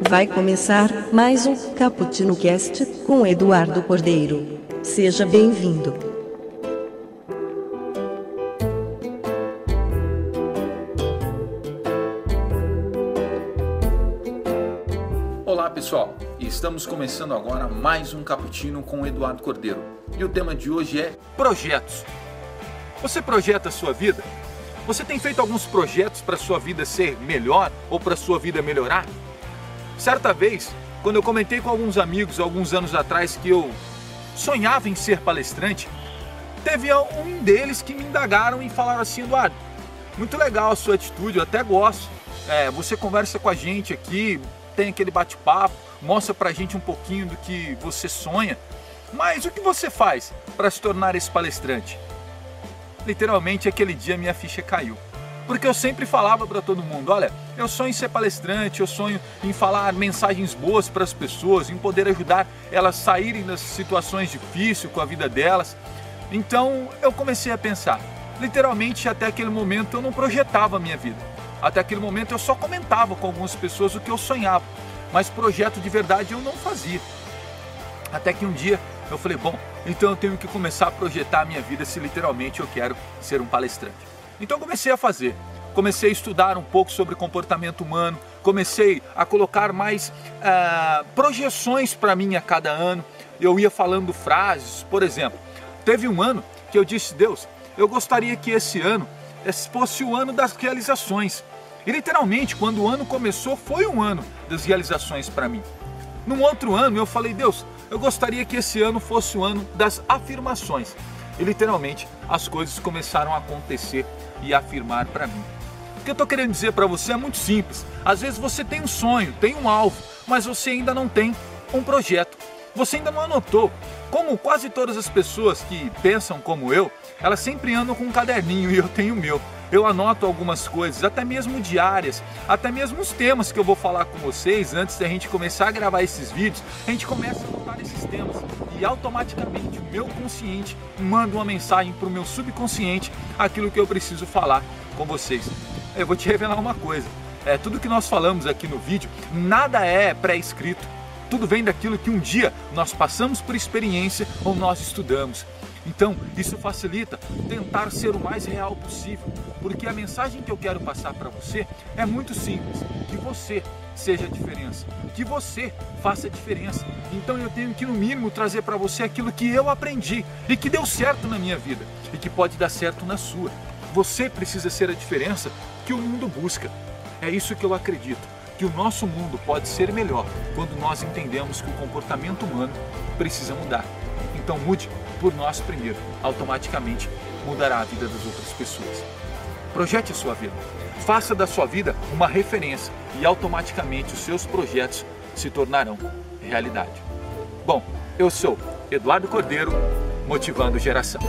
vai começar mais um Cappuccino Cast com Eduardo Cordeiro. Seja bem-vindo. Olá pessoal, estamos começando agora mais um Cappuccino com Eduardo Cordeiro. E o tema de hoje é projetos. Você projeta a sua vida? Você tem feito alguns projetos para sua vida ser melhor ou para sua vida melhorar? Certa vez, quando eu comentei com alguns amigos alguns anos atrás que eu sonhava em ser palestrante, teve um deles que me indagaram e falaram assim, Eduardo, muito legal a sua atitude, eu até gosto. É, você conversa com a gente aqui, tem aquele bate-papo, mostra pra gente um pouquinho do que você sonha. Mas o que você faz para se tornar esse palestrante? Literalmente aquele dia minha ficha caiu. Porque eu sempre falava para todo mundo, olha, eu sonho em ser palestrante, eu sonho em falar mensagens boas para as pessoas, em poder ajudar elas a saírem das situações difíceis com a vida delas. Então eu comecei a pensar. Literalmente até aquele momento eu não projetava a minha vida. Até aquele momento eu só comentava com algumas pessoas o que eu sonhava, mas projeto de verdade eu não fazia. Até que um dia eu falei, bom, então eu tenho que começar a projetar a minha vida se literalmente eu quero ser um palestrante. Então comecei a fazer. Comecei a estudar um pouco sobre comportamento humano, comecei a colocar mais uh, projeções para mim a cada ano. Eu ia falando frases, por exemplo, teve um ano que eu disse, Deus, eu gostaria que esse ano fosse o ano das realizações. E literalmente, quando o ano começou, foi um ano das realizações para mim. Num outro ano, eu falei, Deus, eu gostaria que esse ano fosse o ano das afirmações. E literalmente as coisas começaram a acontecer e a afirmar para mim. O que eu estou querendo dizer para você é muito simples. Às vezes você tem um sonho, tem um alvo, mas você ainda não tem um projeto. Você ainda não anotou. Como quase todas as pessoas que pensam como eu, elas sempre andam com um caderninho e eu tenho o meu. Eu anoto algumas coisas, até mesmo diárias, até mesmo os temas que eu vou falar com vocês antes da gente começar a gravar esses vídeos. A gente começa a anotar esses temas automaticamente o meu consciente manda uma mensagem para o meu subconsciente aquilo que eu preciso falar com vocês. Eu vou te revelar uma coisa. É, tudo que nós falamos aqui no vídeo, nada é pré-escrito. Tudo vem daquilo que um dia nós passamos por experiência ou nós estudamos. Então, isso facilita tentar ser o mais real possível, porque a mensagem que eu quero passar para você é muito simples: que você seja a diferença, que você faça a diferença. Então eu tenho que no mínimo trazer para você aquilo que eu aprendi e que deu certo na minha vida e que pode dar certo na sua. Você precisa ser a diferença que o mundo busca. É isso que eu acredito, que o nosso mundo pode ser melhor quando nós entendemos que o comportamento humano precisa mudar. Então mude por nós primeiro, automaticamente mudará a vida das outras pessoas. Projete a sua vida. Faça da sua vida uma referência e automaticamente os seus projetos se tornarão realidade. Bom, eu sou Eduardo Cordeiro, motivando geração.